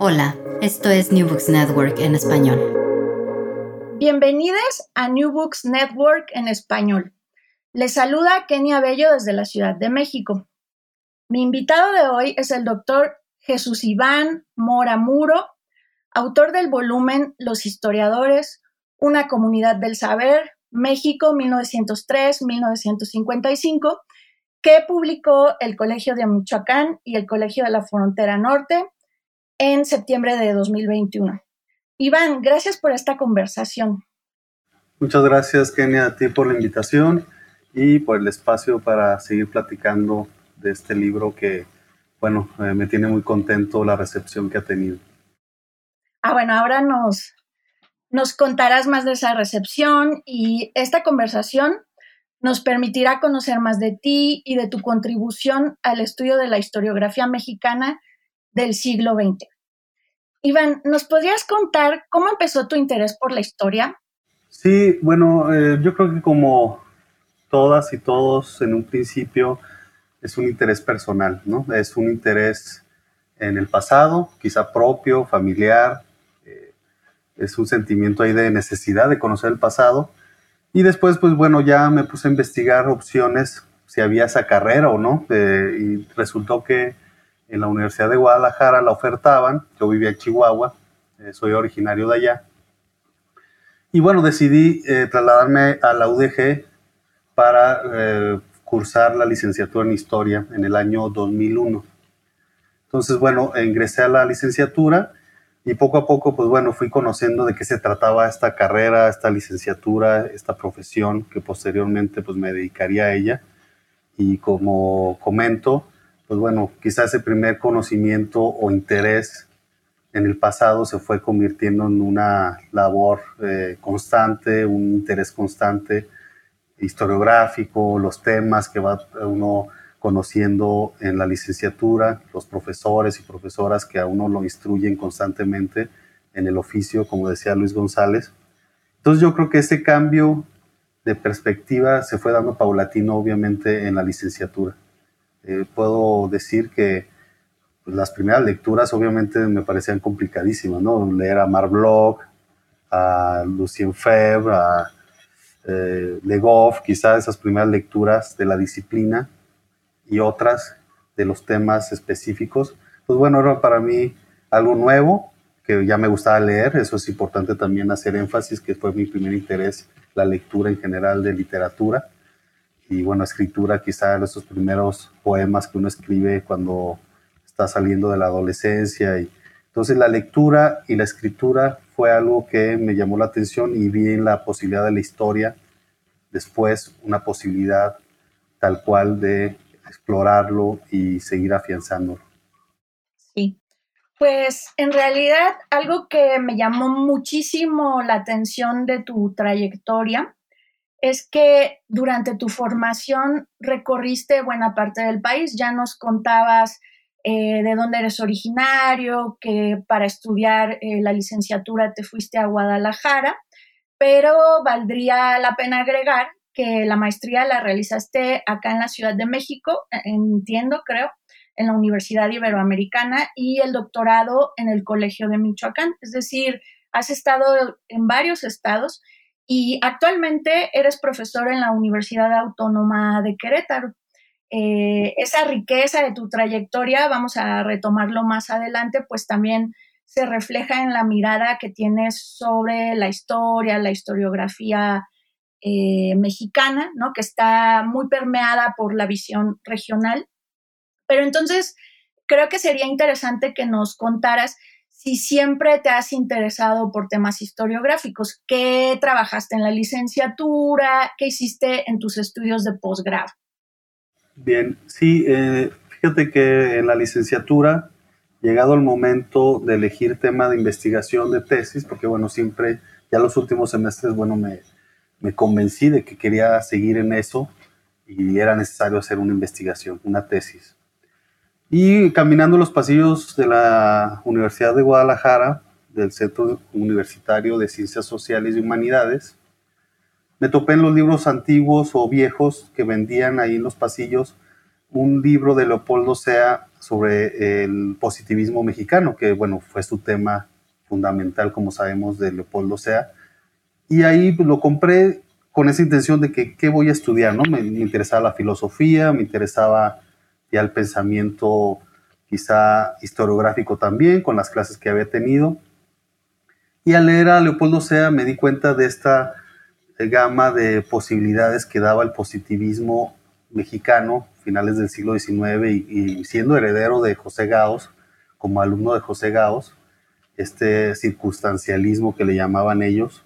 Hola, esto es New Books Network en español. Bienvenidos a New Books Network en español. Les saluda Kenia Bello desde la Ciudad de México. Mi invitado de hoy es el doctor Jesús Iván Mora Muro, autor del volumen Los historiadores, una comunidad del saber, México 1903-1955, que publicó el Colegio de Michoacán y el Colegio de la Frontera Norte en septiembre de 2021. Iván, gracias por esta conversación. Muchas gracias, Kenia, a ti por la invitación y por el espacio para seguir platicando de este libro que, bueno, eh, me tiene muy contento la recepción que ha tenido. Ah, bueno, ahora nos, nos contarás más de esa recepción y esta conversación nos permitirá conocer más de ti y de tu contribución al estudio de la historiografía mexicana del siglo XX. Iván, ¿nos podrías contar cómo empezó tu interés por la historia? Sí, bueno, eh, yo creo que como todas y todos en un principio es un interés personal, ¿no? Es un interés en el pasado, quizá propio, familiar, eh, es un sentimiento ahí de necesidad de conocer el pasado. Y después, pues bueno, ya me puse a investigar opciones, si había esa carrera o no, eh, y resultó que en la Universidad de Guadalajara la ofertaban, yo vivía en Chihuahua, eh, soy originario de allá. Y bueno, decidí eh, trasladarme a la UDG para eh, cursar la licenciatura en historia en el año 2001. Entonces, bueno, ingresé a la licenciatura y poco a poco, pues bueno, fui conociendo de qué se trataba esta carrera, esta licenciatura, esta profesión que posteriormente pues me dedicaría a ella. Y como comento, pues bueno, quizás ese primer conocimiento o interés en el pasado se fue convirtiendo en una labor eh, constante, un interés constante historiográfico, los temas que va uno conociendo en la licenciatura, los profesores y profesoras que a uno lo instruyen constantemente en el oficio, como decía Luis González. Entonces yo creo que ese cambio de perspectiva se fue dando paulatino, obviamente, en la licenciatura. Eh, puedo decir que pues, las primeras lecturas obviamente me parecían complicadísimas, ¿no? Leer a Marc Bloch, a Lucien Febvre, a eh, Le Goff, quizás esas primeras lecturas de la disciplina y otras de los temas específicos. Pues bueno, era para mí algo nuevo, que ya me gustaba leer, eso es importante también hacer énfasis, que fue mi primer interés, la lectura en general de literatura y bueno, escritura, quizá esos primeros poemas que uno escribe cuando está saliendo de la adolescencia. Y, entonces la lectura y la escritura fue algo que me llamó la atención y vi en la posibilidad de la historia, después una posibilidad tal cual de explorarlo y seguir afianzándolo. Sí, pues en realidad algo que me llamó muchísimo la atención de tu trayectoria es que durante tu formación recorriste buena parte del país. Ya nos contabas eh, de dónde eres originario, que para estudiar eh, la licenciatura te fuiste a Guadalajara, pero valdría la pena agregar que la maestría la realizaste acá en la Ciudad de México, entiendo, creo, en la Universidad Iberoamericana y el doctorado en el Colegio de Michoacán. Es decir, has estado en varios estados y actualmente eres profesor en la Universidad Autónoma de Querétaro. Eh, esa riqueza de tu trayectoria, vamos a retomarlo más adelante, pues también se refleja en la mirada que tienes sobre la historia, la historiografía eh, mexicana, ¿no? que está muy permeada por la visión regional. Pero entonces, creo que sería interesante que nos contaras si siempre te has interesado por temas historiográficos, qué trabajaste en la licenciatura, qué hiciste en tus estudios de posgrado. Bien, sí, eh, fíjate que en la licenciatura, llegado el momento de elegir tema de investigación de tesis, porque bueno, siempre, ya los últimos semestres, bueno, me, me convencí de que quería seguir en eso y era necesario hacer una investigación, una tesis. Y caminando los pasillos de la Universidad de Guadalajara, del Centro Universitario de Ciencias Sociales y Humanidades, me topé en los libros antiguos o viejos que vendían ahí en los pasillos un libro de Leopoldo Sea sobre el positivismo mexicano, que bueno, fue su tema fundamental, como sabemos, de Leopoldo Sea. Y ahí lo compré con esa intención de que qué voy a estudiar, ¿no? Me, interesaba la filosofía, me interesaba ya el pensamiento quizá historiográfico también, con las clases que había tenido. Y al leer a Leopoldo Sea me di cuenta de esta gama de posibilidades que daba el positivismo mexicano, finales del siglo XIX, y, siendo heredero de José Gaos, como alumno de José Gaos, este circunstancialismo que le llamaban ellos.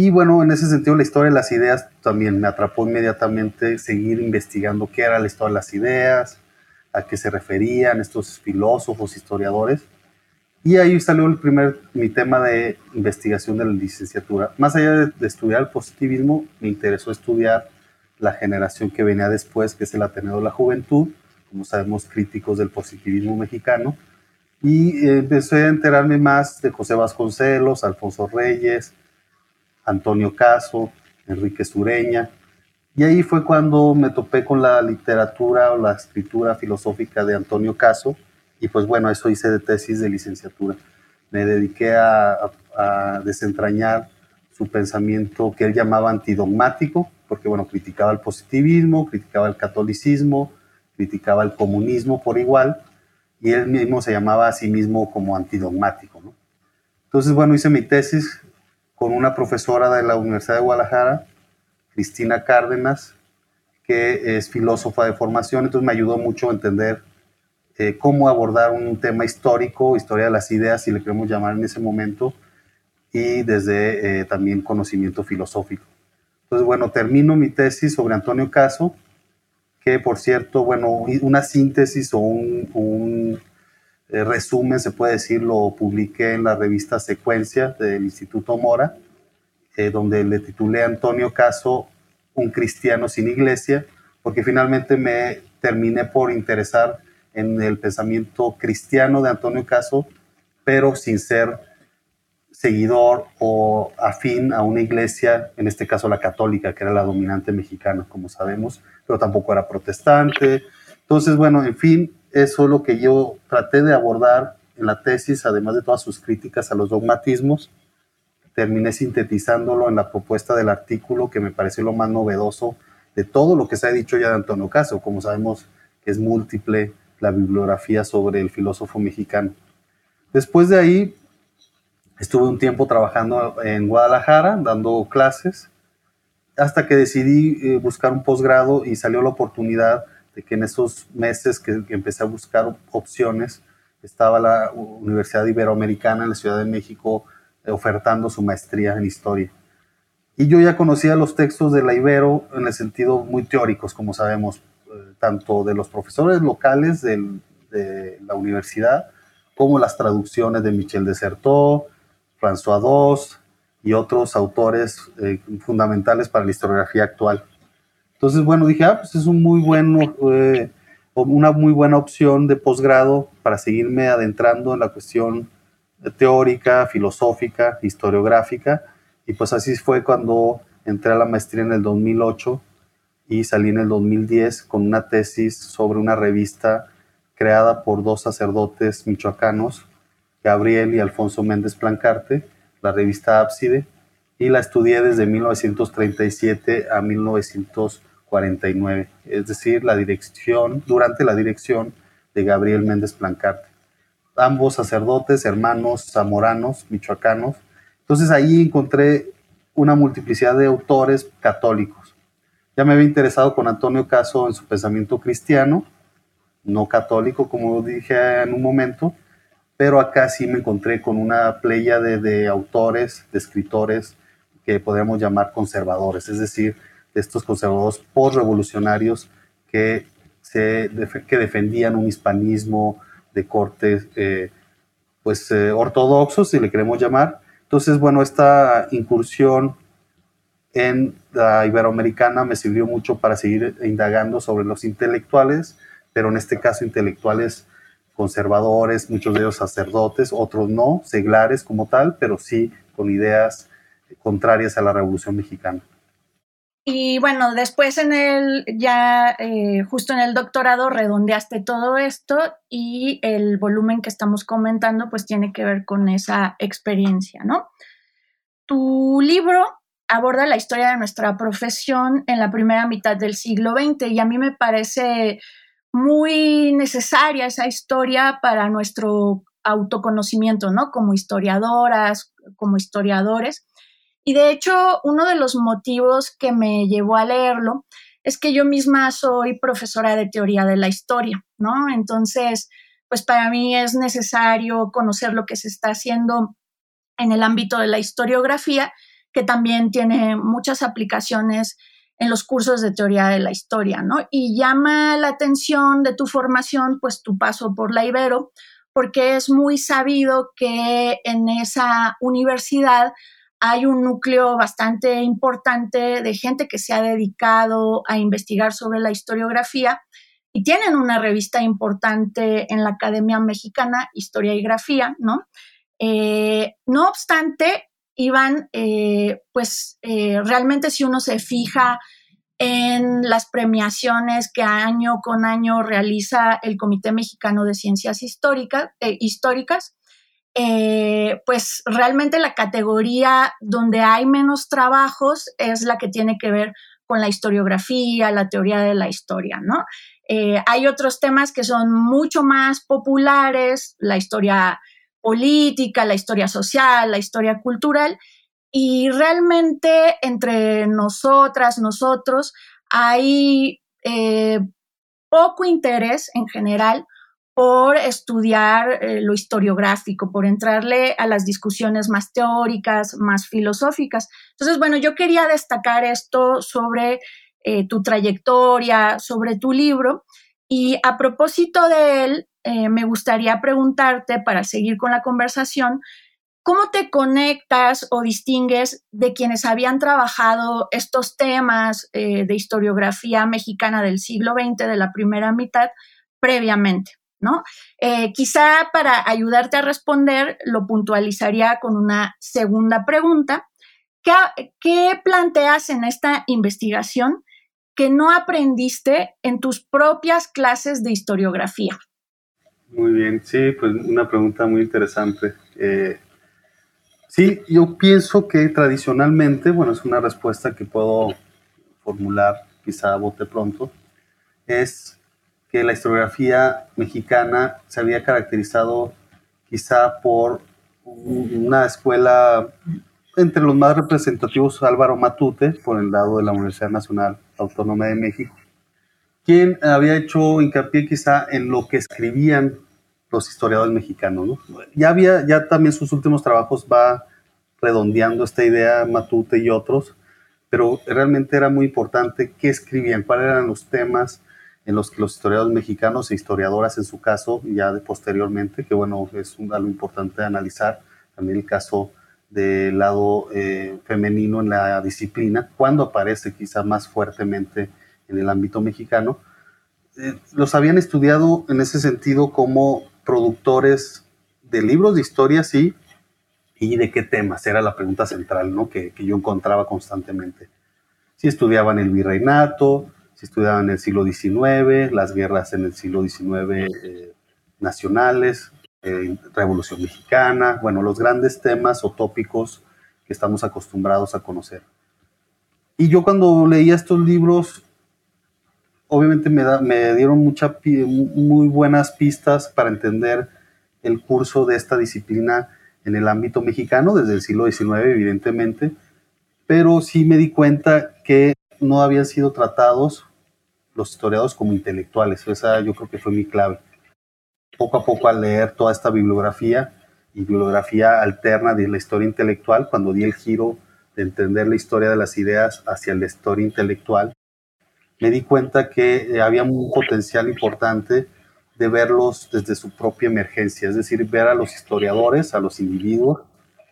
Y bueno, en ese sentido la historia de las ideas también me atrapó inmediatamente seguir investigando qué era la historia de las ideas, a qué se referían estos filósofos, historiadores. Y ahí salió el primer, mi tema de investigación de la licenciatura. Más allá de, estudiar el positivismo, me interesó estudiar la generación que venía después, que es el Ateneo de la Juventud, como sabemos, críticos del positivismo mexicano. Y empecé a enterarme más de José Vasconcelos, Alfonso Reyes, Antonio Caso, Enrique Sureña. Y ahí fue cuando me topé con la literatura o la escritura filosófica de Antonio Caso, y pues bueno, eso hice de tesis de licenciatura. Me dediqué a, desentrañar su pensamiento que él llamaba antidogmático, porque bueno, criticaba el positivismo, criticaba el catolicismo, criticaba el comunismo por igual, y él mismo se llamaba a sí mismo como antidogmático. Entonces, bueno, hice mi tesis con una profesora de la Universidad de Guadalajara, Cristina Cárdenas, que es filósofa de formación, entonces me ayudó mucho a entender eh, cómo abordar un tema histórico, historia de las ideas, si le queremos llamar en ese momento, y desde eh, también conocimiento filosófico. Entonces, bueno, termino mi tesis sobre Antonio Caso, que por cierto, bueno, una síntesis o un, eh, resumen, se puede decir, lo publiqué en la revista Secuencia del Instituto Mora, donde le titulé Antonio Caso, un cristiano sin iglesia, porque finalmente me terminé por interesar en el pensamiento cristiano de Antonio Caso, pero sin ser seguidor o afín a una iglesia, en este caso la católica, que era la dominante mexicana, como sabemos, pero tampoco era protestante. Entonces, bueno, en fin, eso es lo que yo traté de abordar en la tesis, además de todas sus críticas a los dogmatismos. Terminé sintetizándolo en la propuesta del artículo que me pareció lo más novedoso de todo lo que se ha dicho ya de Antonio Caso. Como sabemos que es múltiple, la bibliografía sobre el filósofo mexicano. Después de ahí, estuve un tiempo trabajando en Guadalajara, dando clases, hasta que decidí eh, buscar un posgrado y salió la oportunidad que en esos meses que, empecé a buscar opciones, estaba la Universidad Iberoamericana en la Ciudad de México eh, ofertando su maestría en historia. Y yo ya conocía los textos de la Ibero en el sentido muy teóricos, como sabemos, tanto de los profesores locales de la universidad, como las traducciones de Michel Desertot, François Dos y otros autores eh, fundamentales para la historiografía actual. Entonces, bueno, dije, ah, pues es un muy buen eh, una muy buena opción de posgrado para seguirme adentrando en la cuestión teórica, filosófica, historiográfica. Y pues así fue cuando entré a la maestría en el 2008 y salí en el 2010 con una tesis sobre una revista creada por dos sacerdotes michoacanos, Gabriel y Alfonso Méndez Plancarte, la revista Ábside, y la estudié desde 1937 a 1949, es decir, la dirección, durante la dirección de Gabriel Méndez Plancarte. Ambos sacerdotes, hermanos zamoranos, michoacanos. Entonces ahí encontré una multiplicidad de autores católicos. Ya me había interesado con Antonio Caso en su pensamiento cristiano, no católico, como dije en un momento, pero acá sí me encontré con una playa de, de autores, de escritores, que podríamos llamar conservadores, es decir, de estos conservadores post-revolucionarios que, que defendían un hispanismo de corte eh, pues, eh, ortodoxo, si le queremos llamar. Entonces, bueno, esta incursión en la iberoamericana me sirvió mucho para seguir indagando sobre los intelectuales, pero en este caso intelectuales conservadores, muchos de ellos sacerdotes, otros no, seglares como tal, pero sí con ideas contrarias a la Revolución Mexicana. Y bueno, después en el, ya eh, justo en el doctorado redondeaste todo esto y el volumen que estamos comentando pues tiene que ver con esa experiencia, ¿no? Tu libro aborda la historia de nuestra profesión en la primera mitad del siglo XX y a mí me parece muy necesaria esa historia para nuestro autoconocimiento, ¿no? Como historiadoras, como historiadores. Y de hecho, uno de los motivos que me llevó a leerlo es que yo misma soy profesora de teoría de la historia, ¿no? Entonces, pues para mí es necesario conocer lo que se está haciendo en el ámbito de la historiografía, que también tiene muchas aplicaciones en los cursos de teoría de la historia, ¿no? Y llama la atención de tu formación, pues tu paso por la Ibero, porque es muy sabido que en esa universidad hay un núcleo bastante importante de gente que se ha dedicado a investigar sobre la historiografía y tienen una revista importante en la Academia Mexicana, Historia y Grafía, ¿no? Eh, no obstante, Iván, eh, pues eh, realmente si uno se fija en las premiaciones que año con año realiza el Comité Mexicano de Ciencias Históricas, históricas eh, pues realmente la categoría donde hay menos trabajos es la que tiene que ver con la historiografía, la teoría de la historia, ¿no? Eh, hay otros temas que son mucho más populares, la historia política, la historia social, la historia cultural, y realmente entre nosotras, nosotros, hay eh, poco interés en general por estudiar eh, lo historiográfico, por entrarle a las discusiones más teóricas, más filosóficas. Entonces, bueno, yo quería destacar esto sobre eh, tu trayectoria, sobre tu libro. Y a propósito de él, eh, me gustaría preguntarte, para seguir con la conversación, ¿cómo te conectas o distingues de quienes habían trabajado estos temas de historiografía mexicana del siglo XX, de la primera mitad, previamente? ¿No? Eh, quizá para ayudarte a responder, lo puntualizaría con una segunda pregunta. ¿Qué, planteas en esta investigación que no aprendiste en tus propias clases de historiografía? Muy bien, sí, pues una pregunta muy interesante. Eh, sí, yo pienso que tradicionalmente, bueno, es una respuesta que puedo formular quizá a bote pronto, es que la historiografía mexicana se había caracterizado quizá por una escuela entre los más representativos Álvaro Matute, por el lado de la Universidad Nacional Autónoma de México, quien había hecho hincapié quizá en lo que escribían los historiadores mexicanos. Ya había, ya también sus últimos trabajos va redondeando esta idea Matute y otros, pero realmente era muy importante qué escribían, cuáles eran los temas, en los que los historiadores mexicanos e historiadoras en su caso, ya de posteriormente, que bueno, es un, algo importante de analizar, también el caso del lado eh, femenino en la disciplina, cuando aparece quizá más fuertemente en el ámbito mexicano, eh, los habían estudiado en ese sentido como productores de libros de historia, sí, y de qué temas, era la pregunta central ¿no? que, yo encontraba constantemente. Si estudiaban el virreinato, si estudiaban el siglo XIX, las guerras en el siglo XIX eh, nacionales, eh, Revolución Mexicana, bueno, los grandes temas o tópicos que estamos acostumbrados a conocer. Y yo cuando leía estos libros, obviamente me, me dieron mucha, muy buenas pistas para entender el curso de esta disciplina en el ámbito mexicano desde el siglo XIX, evidentemente, pero sí me di cuenta que no habían sido tratados los historiadores como intelectuales. Esa yo creo que fue mi clave. Poco a poco al leer toda esta bibliografía y bibliografía alterna de la historia intelectual, cuando di el giro de entender la historia de las ideas hacia la historia intelectual, me di cuenta que eh, había un potencial importante de verlos desde su propia emergencia, es decir, ver a los historiadores, a los individuos,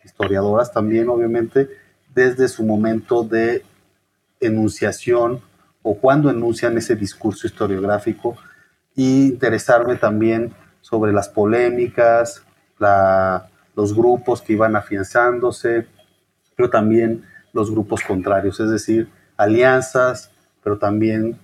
historiadoras también, obviamente, desde su momento de enunciación o cuando enuncian ese discurso historiográfico y interesarme también sobre las polémicas, los grupos que iban afianzándose, pero también los grupos contrarios, es decir, alianzas, pero también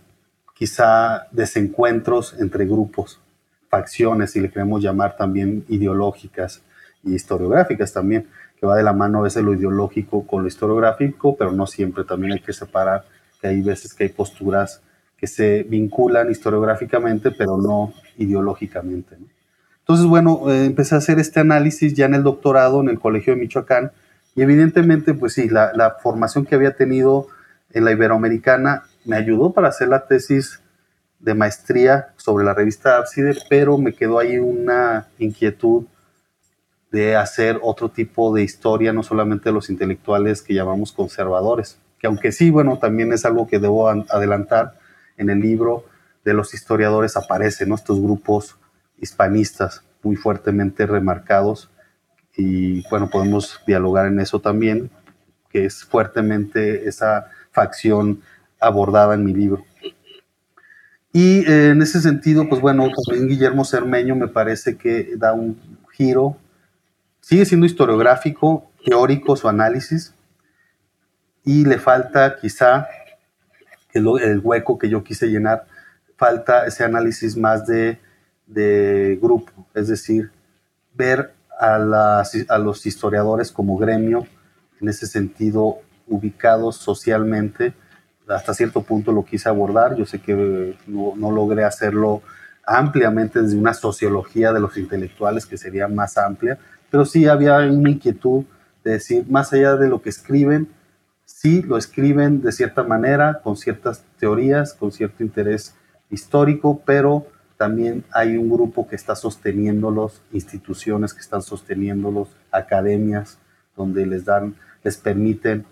quizá desencuentros entre grupos, facciones, si le queremos llamar también ideológicas y historiográficas también, que va de la mano a veces lo ideológico con lo historiográfico, pero no siempre, también hay que separar que hay veces que hay posturas que se vinculan historiográficamente, pero no ideológicamente. Entonces, bueno, eh, empecé a hacer este análisis ya en el doctorado en el Colegio de Michoacán y evidentemente, pues sí, la, la formación que había tenido en la Iberoamericana me ayudó para hacer la tesis de maestría sobre la revista Ábside, pero me quedó ahí una inquietud de hacer otro tipo de historia, no solamente de los intelectuales que llamamos conservadores, que aunque sí, bueno, también es algo que debo adelantar en el libro de los historiadores aparecen estos grupos hispanistas muy fuertemente remarcados y bueno, podemos dialogar en eso también, que es fuertemente esa facción abordada en mi libro. Y eh, en ese sentido, pues bueno, también Guillermo Cermeño me parece que da un giro, sigue siendo historiográfico, teórico su análisis, y le falta quizá el, hueco que yo quise llenar, falta ese análisis más de, de grupo, es decir, ver a, las, a los historiadores como gremio, en ese sentido ubicados socialmente, hasta cierto punto lo quise abordar, yo sé que no, no, logré hacerlo ampliamente desde una sociología de los intelectuales que sería más amplia, pero sí había una inquietud de decir, más allá de lo que escriben, sí lo escriben de cierta manera, con ciertas teorías, con cierto interés histórico, pero también hay un grupo que está sosteniéndolos, instituciones que están sosteniéndolos, academias, donde les dan, les permiten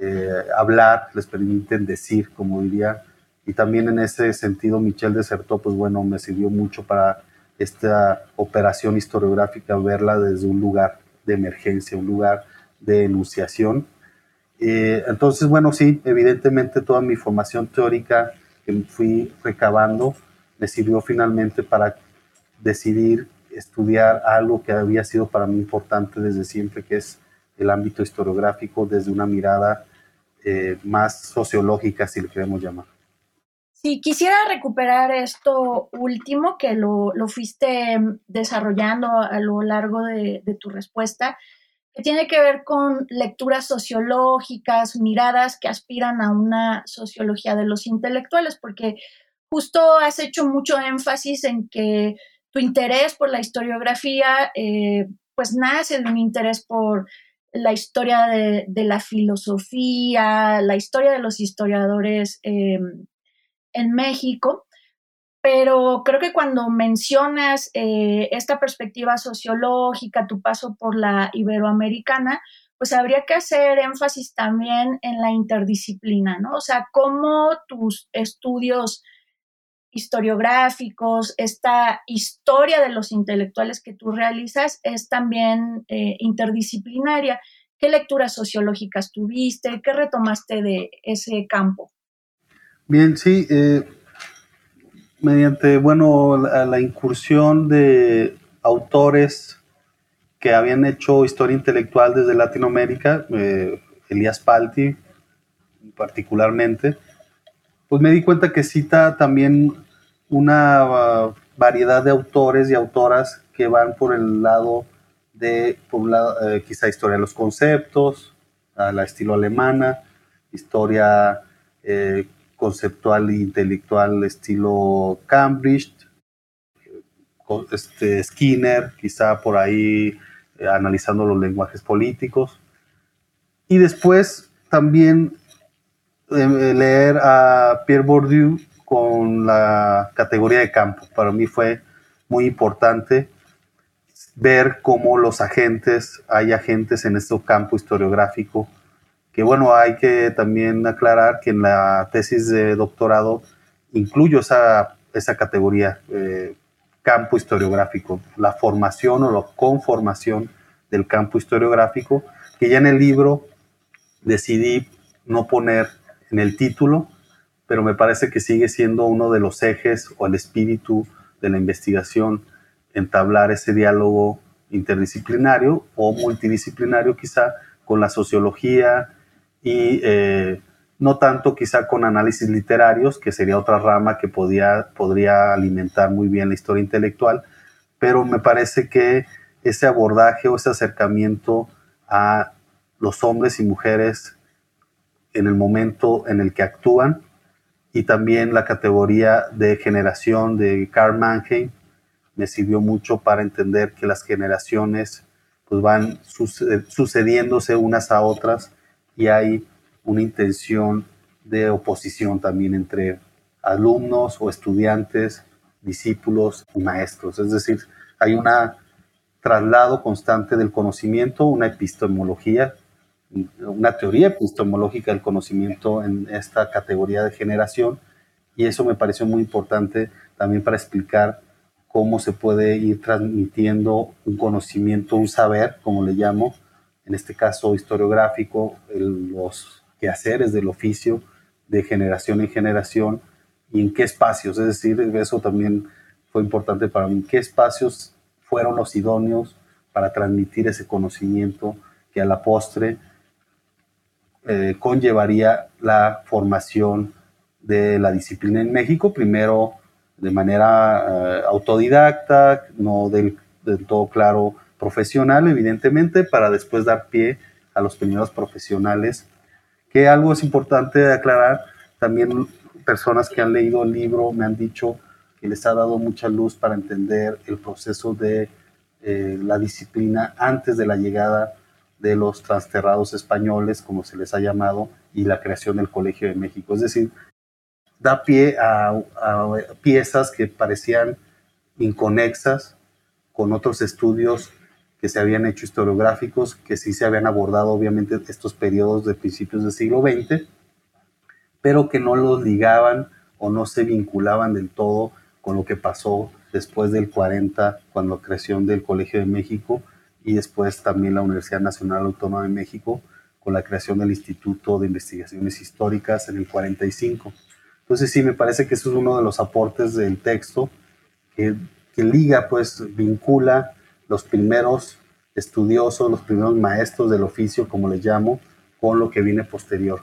eh, hablar, les permiten decir, como diría. Y también en ese sentido, Michel Desertó, pues bueno, me sirvió mucho para esta operación historiográfica, verla desde un lugar de emergencia, un lugar de enunciación. Eh, entonces, bueno, sí, evidentemente toda mi formación teórica que fui recabando me sirvió finalmente para decidir estudiar algo que había sido para mí importante desde siempre, que es el ámbito historiográfico desde una mirada eh, más sociológica, si le queremos llamar. Sí, quisiera recuperar esto último que lo, lo fuiste desarrollando a lo largo de, tu respuesta, que tiene que ver con lecturas sociológicas, miradas que aspiran a una sociología de los intelectuales, porque justo has hecho mucho énfasis en que tu interés por la historiografía, eh, pues nace de un interés por la historia de, la filosofía, la historia de los historiadores em, en México, pero creo que cuando mencionas eh, esta perspectiva sociológica, tu paso por la iberoamericana, pues habría que hacer énfasis también en la interdisciplina, ¿no? O sea, cómo tus estudios historiográficos, esta historia de los intelectuales que tú realizas es también eh, interdisciplinaria. ¿Qué lecturas sociológicas tuviste? ¿Qué retomaste de ese campo? Bien, sí. Eh, mediante, bueno, la, incursión de autores que habían hecho historia intelectual desde Latinoamérica, eh, Elías Palti particularmente, pues me di cuenta que cita también una variedad de autores y autoras que van por el lado de, por eh, quizá historia de los conceptos, a la estilo alemana, historia eh, conceptual e intelectual estilo Cambridge, este, Skinner, quizá por ahí eh, analizando los lenguajes políticos. Y después también leer a Pierre Bourdieu con la categoría de campo. Para mí fue muy importante ver cómo los agentes, hay agentes en este campo historiográfico, que bueno, hay que también aclarar que en la tesis de doctorado incluyo esa, esa categoría, eh, campo historiográfico, la formación o la conformación del campo historiográfico, que ya en el libro decidí no poner en el título, pero me parece que sigue siendo uno de los ejes o el espíritu de la investigación, entablar ese diálogo interdisciplinario o multidisciplinario quizá con la sociología y eh, no tanto quizá con análisis literarios, que sería otra rama que podía, podría alimentar muy bien la historia intelectual, pero me parece que ese abordaje o ese acercamiento a los hombres y mujeres en el momento en el que actúan y también la categoría de generación de Karl Mannheim me sirvió mucho para entender que las generaciones pues van sucediéndose unas a otras y hay una intención de oposición también entre alumnos o estudiantes, discípulos y maestros. Es decir, hay un traslado constante del conocimiento, una epistemología una teoría epistemológica del conocimiento en esta categoría de generación y eso me pareció muy importante también para explicar cómo se puede ir transmitiendo un conocimiento, un saber, como le llamo, en este caso historiográfico, los quehaceres del oficio de generación en generación y en qué espacios, es decir, eso también fue importante para mí, qué espacios fueron los idóneos para transmitir ese conocimiento que a la postre eh, conllevaría la formación de la disciplina en México, primero de manera eh, autodidacta, no del, todo claro profesional, evidentemente, para después dar pie a los primeros profesionales, que algo es importante aclarar, también personas que han leído el libro me han dicho que les ha dado mucha luz para entender el proceso de eh, la disciplina antes de la llegada de los transterrados españoles, como se les ha llamado, y la creación del Colegio de México. Es decir, da pie a, piezas que parecían inconexas con otros estudios que se habían hecho historiográficos, que sí se habían abordado obviamente estos periodos de principios del siglo XX, pero que no los ligaban o no se vinculaban del todo con lo que pasó después del 40, cuando creación del Colegio de México, y después también la Universidad Nacional Autónoma de México con la creación del Instituto de Investigaciones Históricas en el 45. Entonces sí, me parece que eso es uno de los aportes del texto que, que liga, pues vincula los primeros estudiosos, los primeros maestros del oficio, como les llamo, con lo que viene posterior.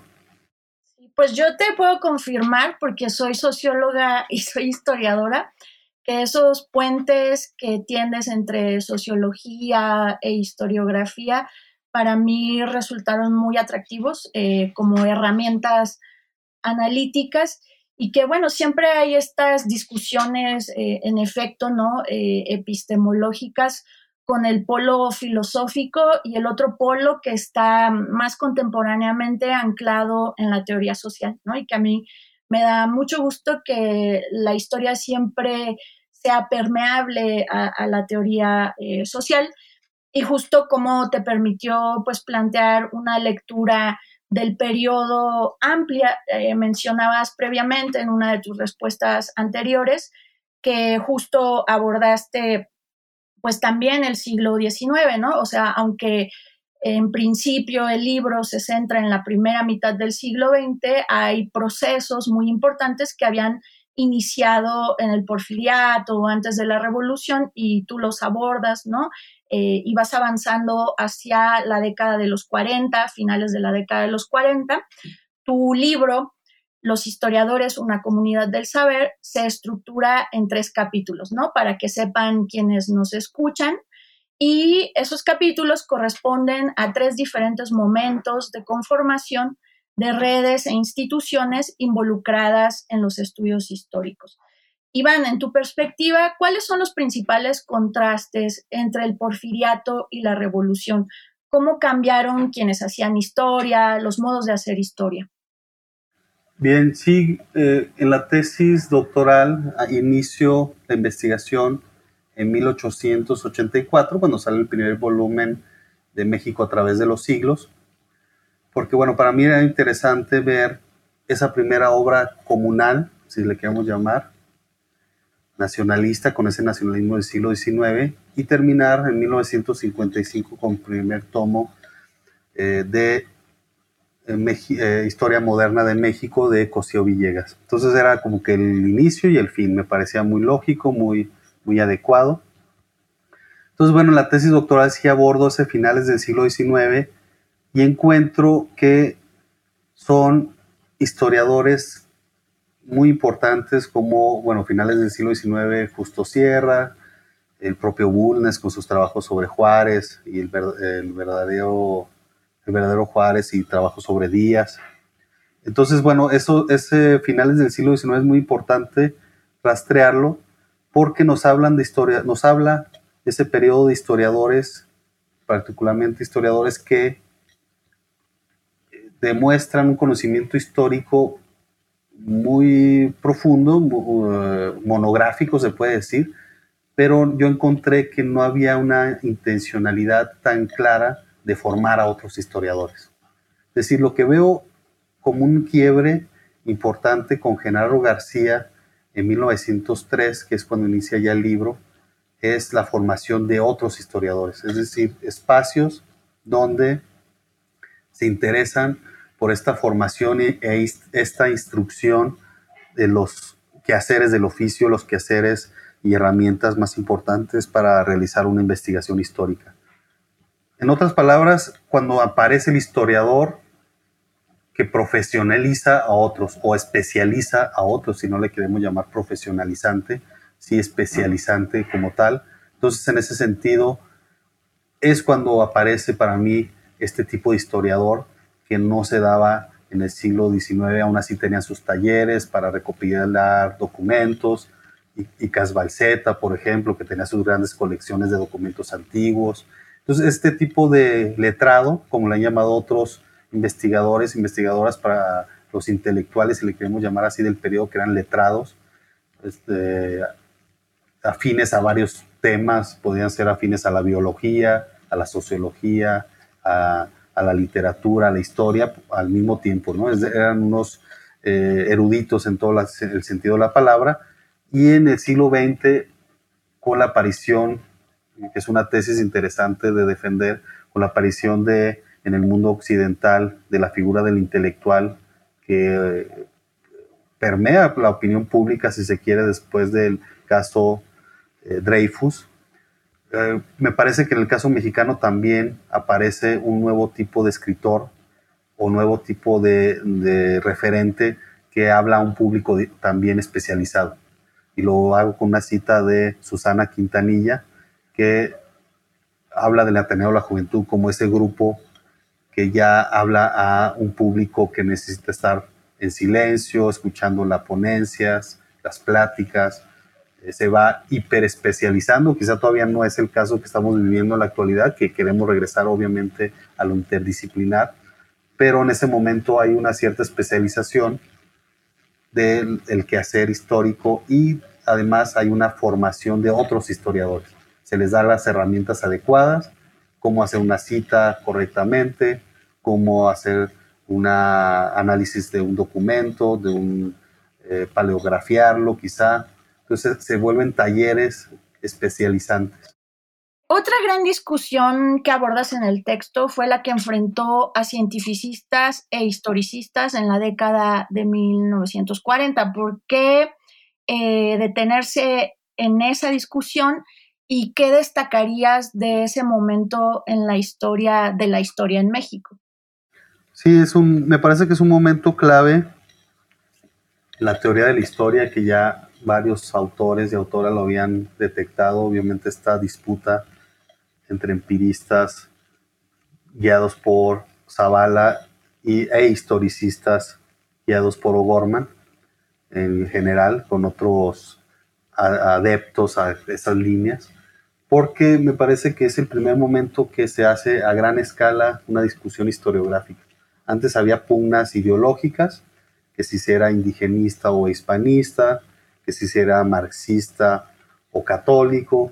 Pues yo te puedo confirmar, porque soy socióloga y soy historiadora, que esos puentes que tiendes entre sociología e historiografía para mí resultaron muy atractivos eh, como herramientas analíticas y que bueno, siempre hay estas discusiones eh, en efecto, ¿no? Eh, epistemológicas con el polo filosófico y el otro polo que está más contemporáneamente anclado en la teoría social, ¿no? Y que a mí me da mucho gusto que la historia siempre sea permeable a, la teoría eh, social y justo como te permitió pues plantear una lectura del periodo amplia, eh, mencionabas previamente en una de tus respuestas anteriores que justo abordaste pues también el siglo XIX, ¿no? O sea, aunque en principio, el libro se centra en la primera mitad del siglo XX. Hay procesos muy importantes que habían iniciado en el porfiriato antes de la revolución y tú los abordas, ¿no? Eh, y vas avanzando hacia la década de los 40, finales de la década de los 40. Tu libro, Los historiadores, una comunidad del saber, se estructura en tres capítulos, ¿no? Para que sepan quienes nos escuchan. Y esos capítulos corresponden a tres diferentes momentos de conformación de redes e instituciones involucradas en los estudios históricos. Iván, en tu perspectiva, ¿cuáles son los principales contrastes entre el porfiriato y la revolución? ¿Cómo cambiaron quienes hacían historia, los modos de hacer historia? Bien, sí, eh, en la tesis doctoral inicio la investigación en 1884, cuando sale el primer volumen de México a través de los siglos, porque bueno, para mí era interesante ver esa primera obra comunal, si le queremos llamar, nacionalista, con ese nacionalismo del siglo XIX, y terminar en 1955 con el primer tomo eh, de eh, eh, Historia Moderna de México de Cosío Villegas. Entonces era como que el inicio y el fin, me parecía muy lógico, muy, muy adecuado. Entonces, bueno, la tesis doctoral sí abordo ese finales del siglo XIX y encuentro que son historiadores muy importantes como, bueno, finales del siglo XIX, Justo Sierra, el propio Bulnes con sus trabajos sobre Juárez y el, verdadero, el verdadero Juárez y trabajos sobre Díaz. Entonces, bueno, eso, ese finales del siglo XIX es muy importante rastrearlo porque nos hablan de historia, nos habla ese periodo de historiadores, particularmente historiadores que demuestran un conocimiento histórico muy profundo, uh, monográfico se puede decir, pero yo encontré que no había una intencionalidad tan clara de formar a otros historiadores. Es decir, lo que veo como un quiebre importante con Genaro García en 1903, que es cuando inicia ya el libro, es la formación de otros historiadores, es decir, espacios donde se interesan por esta formación e esta instrucción de los quehaceres del oficio, los quehaceres y herramientas más importantes para realizar una investigación histórica. En otras palabras, cuando aparece el historiador que profesionaliza a otros o especializa a otros, si no le queremos llamar profesionalizante, sí especializante como tal, entonces en ese sentido es cuando aparece para mí este tipo de historiador que no se daba en el siglo XIX, aún así tenían sus talleres para recopilar documentos, y, y Casbalceta, por ejemplo, que tenía sus grandes colecciones de documentos antiguos. Entonces, este tipo de letrado, como le han llamado otros investigadores, investigadoras para los intelectuales, si le queremos llamar así, del periodo, que eran letrados, este, afines a varios temas, podían ser afines a la biología, a la sociología, a a la literatura, a la historia al mismo tiempo, ¿no? eran unos eh, eruditos en todo el sentido de la palabra. Y en el siglo XX, con la aparición, que es una tesis interesante de defender, con la aparición de, en el mundo occidental de la figura del intelectual que eh, permea la opinión pública, si se quiere, después del caso eh, Dreyfus, eh, me parece que en el caso mexicano también aparece un nuevo tipo de escritor o nuevo tipo de, referente que habla a un público también especializado. Y lo hago con una cita de Susana Quintanilla, que habla del Ateneo de la Juventud como ese grupo que ya habla a un público que necesita estar en silencio, escuchando las ponencias, las pláticas, se va hiperespecializando. Quizá todavía no es el caso que estamos viviendo en la actualidad, que queremos regresar obviamente a lo interdisciplinar, pero en ese momento hay una cierta especialización del quehacer histórico y además hay una formación de otros historiadores. Se les da las herramientas adecuadas, cómo hacer una cita correctamente, cómo hacer un análisis de un documento, de un eh, paleografiarlo quizá, entonces se vuelven talleres especializantes. Otra gran discusión que abordas en el texto fue la que enfrentó a cientificistas e historicistas en la década de 1940, porque eh, detenerse en esa discusión y qué destacarías de ese momento en la historia de la historia en México. Sí, es un, me parece que es un momento clave la teoría de la historia que ya varios autores y autoras lo habían detectado, obviamente esta disputa entre empiristas guiados por Zavala y, e historicistas guiados por O'Gorman en general, con otros adeptos a esas líneas, porque me parece que es el primer momento que se hace a gran escala una discusión historiográfica. Antes había pugnas ideológicas, que si era indigenista o hispanista, que si era marxista o católico,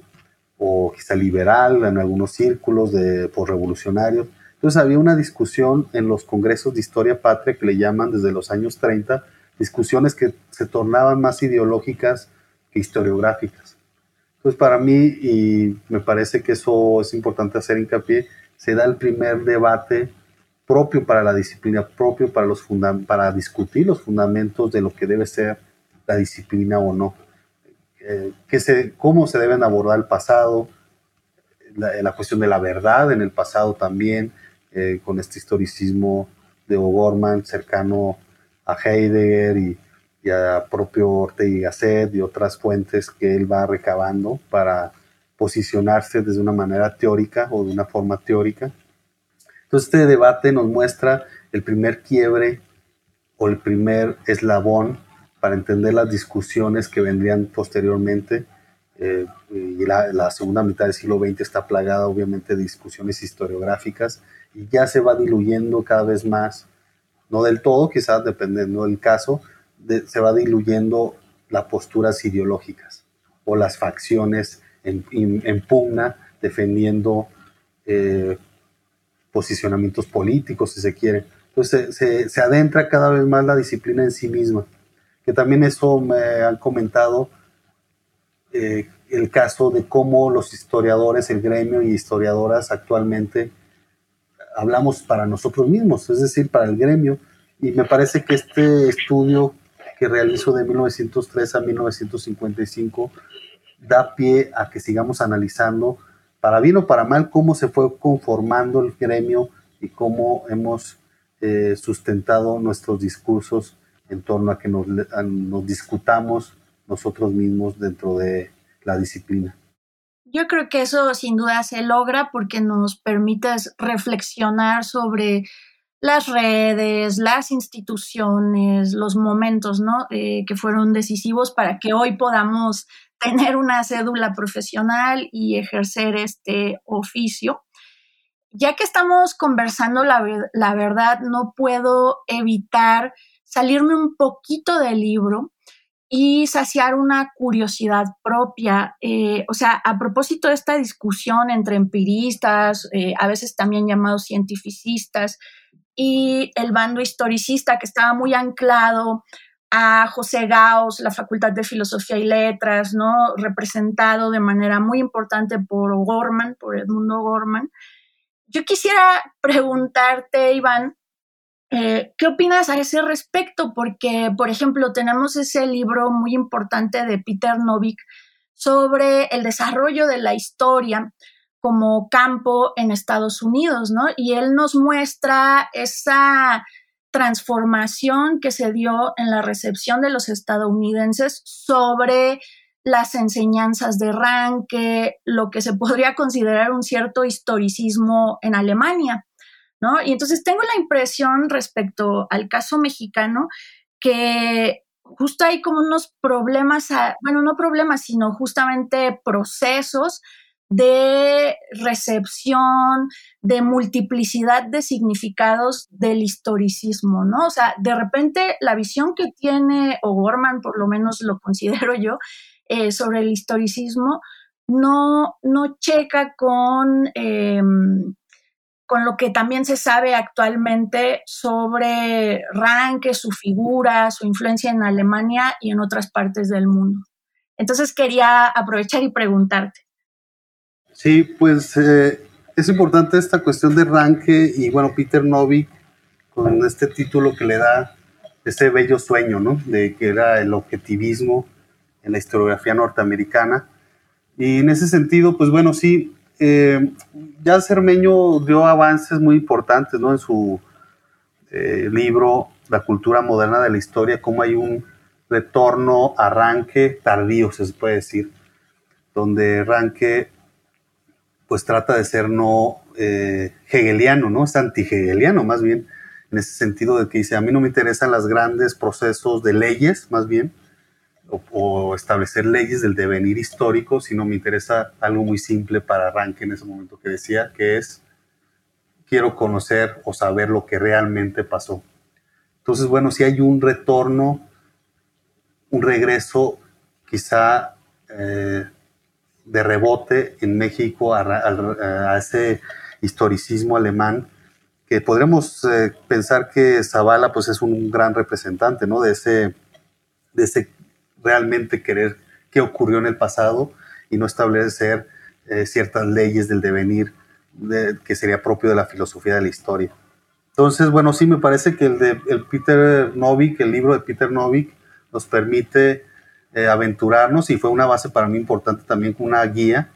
o quizá liberal en algunos círculos de, por revolucionarios. Entonces había una discusión en los congresos de historia patria que le llaman desde los años 30, discusiones que se tornaban más ideológicas que historiográficas. Entonces para mí, y me parece que eso es importante hacer hincapié, se da el primer debate propio para la disciplina, propio para, los para discutir los fundamentos de lo que debe ser la disciplina o no. Eh, que se, cómo se deben abordar el pasado, la, cuestión de la verdad en el pasado también, eh, con este historicismo de O'Gorman cercano a Heidegger y, a propio Ortega y Gasset y otras fuentes que él va recabando para posicionarse desde una manera teórica o de una forma teórica. Entonces este debate nos muestra el primer quiebre o el primer eslabón para entender las discusiones que vendrían posteriormente. Eh, y la, segunda mitad del siglo XX está plagada obviamente de discusiones historiográficas y ya se va diluyendo cada vez más, no del todo, quizás dependiendo del caso, se va diluyendo las posturas ideológicas o las facciones en, pugna defendiendo eh, posicionamientos políticos, si se quiere. Entonces se, se adentra cada vez más la disciplina en sí misma que también eso me han comentado eh, el caso de cómo los historiadores, el gremio y historiadoras actualmente hablamos para nosotros mismos, es decir, para el gremio. Y me parece que este estudio que realizo de 1903 a 1955 da pie a que sigamos analizando, para bien o para mal, cómo se fue conformando el gremio y cómo hemos eh, sustentado nuestros discursos en torno a que nos, discutamos nosotros mismos dentro de la disciplina. Yo creo que eso sin duda se logra porque nos permite reflexionar sobre las redes, las instituciones, los momentos ¿no? Eh, que fueron decisivos para que hoy podamos tener una cédula profesional y ejercer este oficio. Ya que estamos conversando la verdad, no puedo evitar salirme un poquito del libro y saciar una curiosidad propia. Eh, o sea, a propósito de esta discusión entre empiristas, eh, a veces también llamados cientificistas, y el bando historicista que estaba muy anclado a José Gauss, la Facultad de Filosofía y Letras, ¿no? representado de manera muy importante por Gorman, por Edmundo Gorman. Yo quisiera preguntarte, Iván, eh, ¿Qué opinas a ese respecto? Porque, por ejemplo, tenemos ese libro muy importante de Peter Novick sobre el desarrollo de la historia como campo en Estados Unidos, ¿no? Y él nos muestra esa transformación que se dio en la recepción de los estadounidenses sobre las enseñanzas de Ranke, lo que se podría considerar un cierto historicismo en Alemania. ¿No? Y entonces tengo la impresión respecto al caso mexicano que justo hay como unos problemas, bueno, no problemas, sino justamente procesos de recepción, de multiplicidad de significados del historicismo, ¿no? O sea, de repente la visión que tiene O'Gorman, por lo menos lo considero yo, eh, sobre el historicismo, no, no checa con em, con lo que también se sabe actualmente sobre Ranke, su figura, su influencia en Alemania y en otras partes del mundo. Entonces quería aprovechar y preguntarte. Sí, pues eh, es importante esta cuestión de Ranke y bueno, Peter Novick con este título que le da ese bello sueño, ¿no? De que era el objetivismo en la historiografía norteamericana. Y en ese sentido, pues bueno, sí, eh, ya Cermeño dio avances muy importantes ¿no? en su eh, libro La cultura moderna de la historia, cómo hay un retorno, arranque tardío, se puede decir, donde arranque pues trata de ser no eh, hegeliano, ¿no? Es anti-hegeliano, más bien, en ese sentido de que dice, a mí no me interesan los grandes procesos de leyes, más bien, o, establecer leyes del devenir histórico, sino me interesa algo muy simple para arranque en ese momento que decía, que es, quiero conocer o saber lo que realmente pasó. Entonces, bueno, si hay un retorno, un regreso quizá eh, de rebote en México a, ese historicismo alemán, que podríamos eh, pensar que Zavala pues, es un gran representante ¿no? de, ese, de ese realmente querer qué ocurrió en el pasado y no establecer eh, ciertas leyes del devenir que sería propio de la filosofía de la historia. Entonces, bueno, sí me parece que el de el Peter Novik, el libro de Peter Novik, nos permite eh, aventurarnos y fue una base para mí importante también una guía.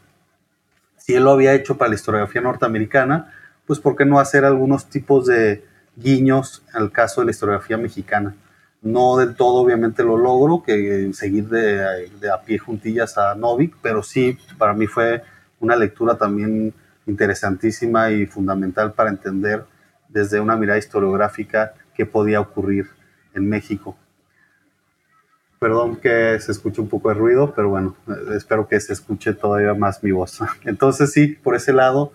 Si él lo había hecho para la historiografía norteamericana, pues ¿por qué no hacer algunos tipos de guiños al caso de la historiografía mexicana? No del todo, obviamente, lo logro, que seguir de, de a pie juntillas a Novik, pero sí, para mí fue una lectura también interesantísima y fundamental para entender desde una mirada historiográfica qué podía ocurrir en México. Perdón que se escuche un poco de ruido, pero bueno, espero que se escuche todavía más mi voz. Entonces sí, por ese lado,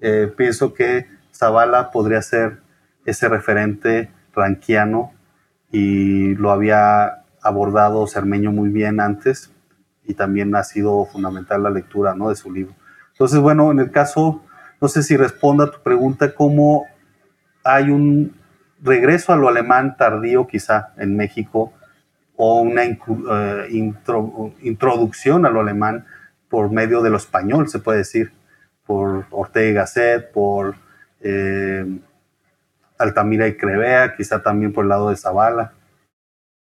eh, pienso que Zavala podría ser ese referente ranquiano y lo había abordado Cermeño muy bien antes y también ha sido fundamental la lectura ¿no? de su libro. Entonces, bueno, en el caso, no sé si responda a tu pregunta, ¿cómo hay un regreso a lo alemán tardío quizá en México o una eh, introducción a lo alemán por medio de lo español, se puede decir, por Ortega y Gasset, por eh, Altamira y Crevea, quizá también por el lado de Zavala.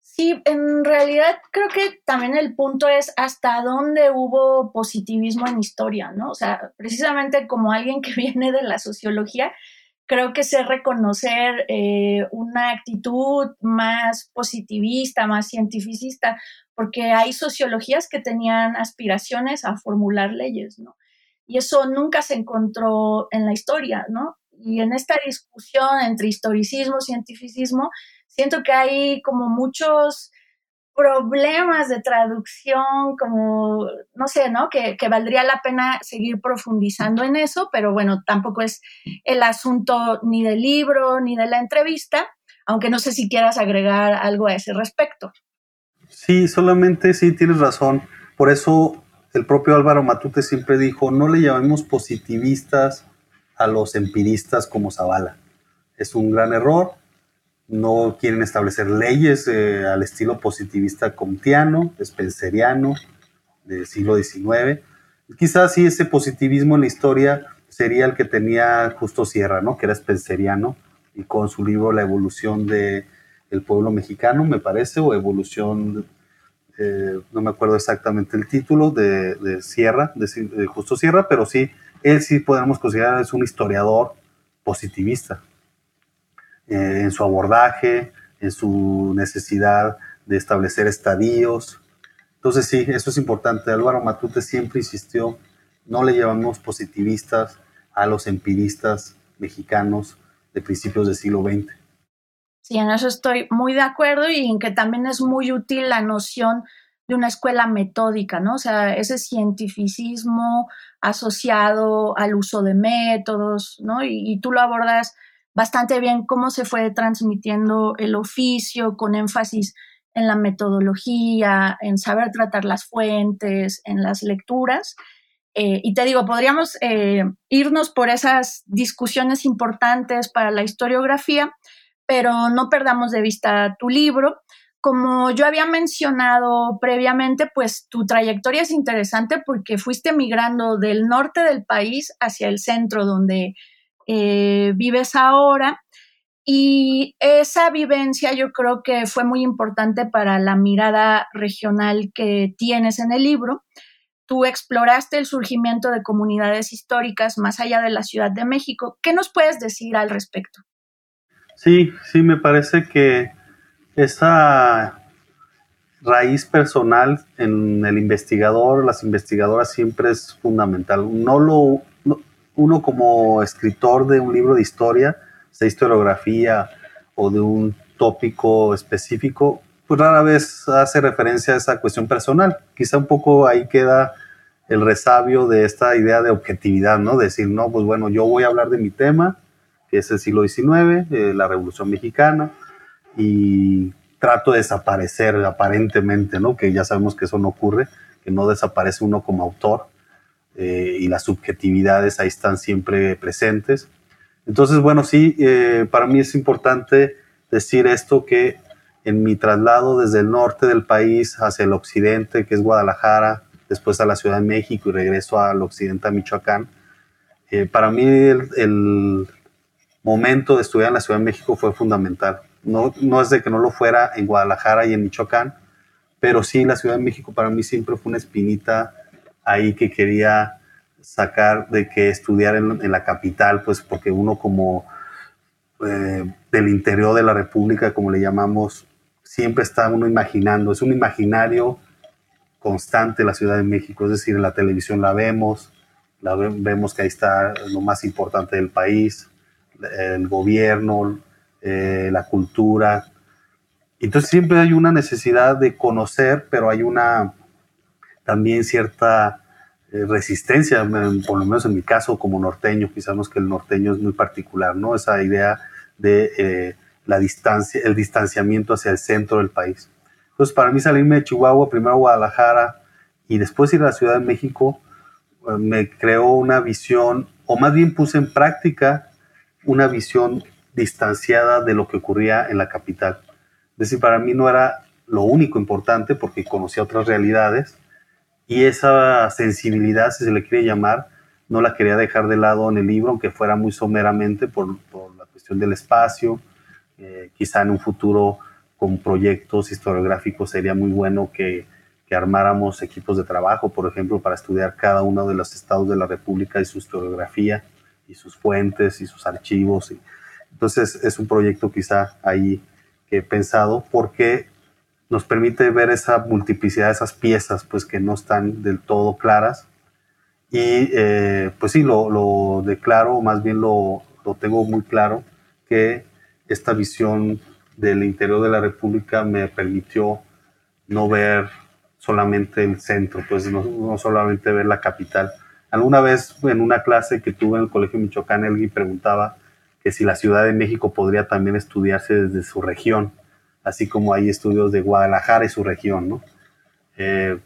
Sí, en realidad creo que también el punto es hasta dónde hubo positivismo en historia, ¿no? O sea, precisamente como alguien que viene de la sociología, creo que sé reconocer eh, una actitud más positivista, más cientificista, porque hay sociologías que tenían aspiraciones a formular leyes, ¿no? Y eso nunca se encontró en la historia, ¿no? Y en esta discusión entre historicismo, cientificismo, siento que hay como muchos problemas de traducción, como, no sé, ¿no? Que, que, valdría la pena seguir profundizando en eso, pero bueno, tampoco es el asunto ni del libro ni de la entrevista, aunque no sé si quieras agregar algo a ese respecto. Sí, solamente sí, tienes razón. Por eso el propio Álvaro Matute siempre dijo, no le llamemos positivistas a los empiristas como Zavala. Es un gran error. No quieren establecer leyes eh, al estilo positivista comtiano, spenceriano, del siglo XIX. Quizás sí ese positivismo en la historia sería el que tenía Justo Sierra, ¿no? que era spenceriano, y con su libro La evolución del pueblo mexicano, me parece, o evolución, eh, no me acuerdo exactamente el título, de, Sierra, de Justo Sierra, pero sí él sí podemos considerar es un historiador positivista eh, en su abordaje, en su necesidad de establecer estadios. Entonces sí, eso es importante. Álvaro Matute siempre insistió, no le llevamos positivistas a los empiristas mexicanos de principios del siglo XX. Sí, en eso estoy muy de acuerdo y en que también es muy útil la noción de una escuela metódica, ¿no? O sea, ese cientificismo asociado al uso de métodos, ¿no? Y, tú lo abordas bastante bien cómo se fue transmitiendo el oficio con énfasis en la metodología, en saber tratar las fuentes, en las lecturas. Eh, y te digo, podríamos eh, irnos por esas discusiones importantes para la historiografía, pero no perdamos de vista tu libro. Como yo había mencionado previamente, pues tu trayectoria es interesante porque fuiste migrando del norte del país hacia el centro donde eh, vives ahora. Y esa vivencia yo creo que fue muy importante para la mirada regional que tienes en el libro. Tú exploraste el surgimiento de comunidades históricas más allá de la Ciudad de México. ¿Qué nos puedes decir al respecto? Sí, sí, me parece que esa raíz personal en el investigador, las investigadoras siempre es fundamental. No lo, uno como escritor de un libro de historia, sea historiografía o de un tópico específico, pues rara vez hace referencia a esa cuestión personal. Quizá un poco ahí queda el resabio de esta idea de objetividad, ¿no? Decir, no, pues bueno, yo voy a hablar de mi tema, que es el siglo XIX, eh, la Revolución Mexicana, y trato de desaparecer aparentemente, ¿no? Que ya sabemos que eso no ocurre, que no desaparece uno como autor, eh, y las subjetividades ahí están siempre presentes. Entonces, bueno, sí, eh, para mí es importante decir esto que en mi traslado desde el norte del país hacia el occidente, que es Guadalajara, después a la Ciudad de México y regreso al occidente a Michoacán, eh, para mí el, momento de estudiar en la Ciudad de México fue fundamental. No, no es de que no lo fuera en Guadalajara y en Michoacán, pero sí la Ciudad de México para mí siempre fue una espinita ahí que quería sacar de que estudiar en, la capital, pues porque uno como eh, del interior de la República, como le llamamos, siempre está uno imaginando, es un imaginario constante la Ciudad de México, es decir, en la televisión la vemos, la vemos que ahí está lo más importante del país, el gobierno, eh, la cultura. Entonces siempre hay una necesidad de conocer, pero hay una también cierta eh, resistencia, por lo menos en mi caso como norteño, quizás que el norteño es muy particular, ¿no? Esa idea de eh, la distancia, el distanciamiento hacia el centro del país. Entonces, para mí salirme de Chihuahua, primero a Guadalajara y después ir a la Ciudad de México, me creó una visión, o más bien puse en práctica una visión distanciada de lo que ocurría en la capital. Es decir, para mí no era lo único importante porque conocía otras realidades, y esa sensibilidad, si se le quiere llamar, no la quería dejar de lado en el libro, aunque fuera muy someramente por, la cuestión del espacio. Eh, quizá en un futuro con proyectos historiográficos sería muy bueno que, que, armáramos equipos de trabajo, por ejemplo, para estudiar cada uno de los estados de la República y su historiografía y sus fuentes y sus archivos. Y, entonces es un proyecto quizá ahí que he pensado porque nos permite ver esa multiplicidad de esas piezas, pues que no están del todo claras. Y eh, pues sí, lo, lo, declaro, más bien lo, lo, tengo muy claro, que esta visión del interior de la República me permitió no ver solamente el centro, pues no, no solamente ver la capital. Alguna vez en una clase que tuve en el Colegio Michoacán, alguien preguntaba que si la Ciudad de México podría también estudiarse desde su región así como hay estudios de Guadalajara y su región, ¿no? Eh,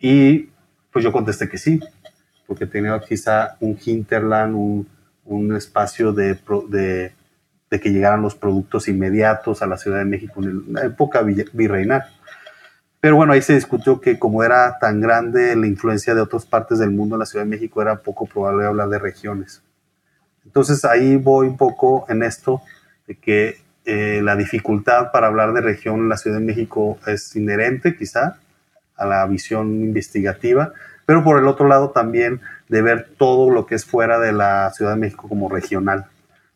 y pues yo contesté que sí, porque tenía quizá un hinterland, un, espacio de, de, que llegaran los productos inmediatos a la Ciudad de México en la época virreinal. Pero bueno, ahí se discutió que como era tan grande la influencia de otras partes del mundo en la Ciudad de México, era poco probable hablar de regiones. Entonces ahí voy un poco en esto, de que eh, la dificultad para hablar de región en la Ciudad de México es inherente quizá a la visión investigativa, pero por el otro lado también de ver todo lo que es fuera de la Ciudad de México como regional,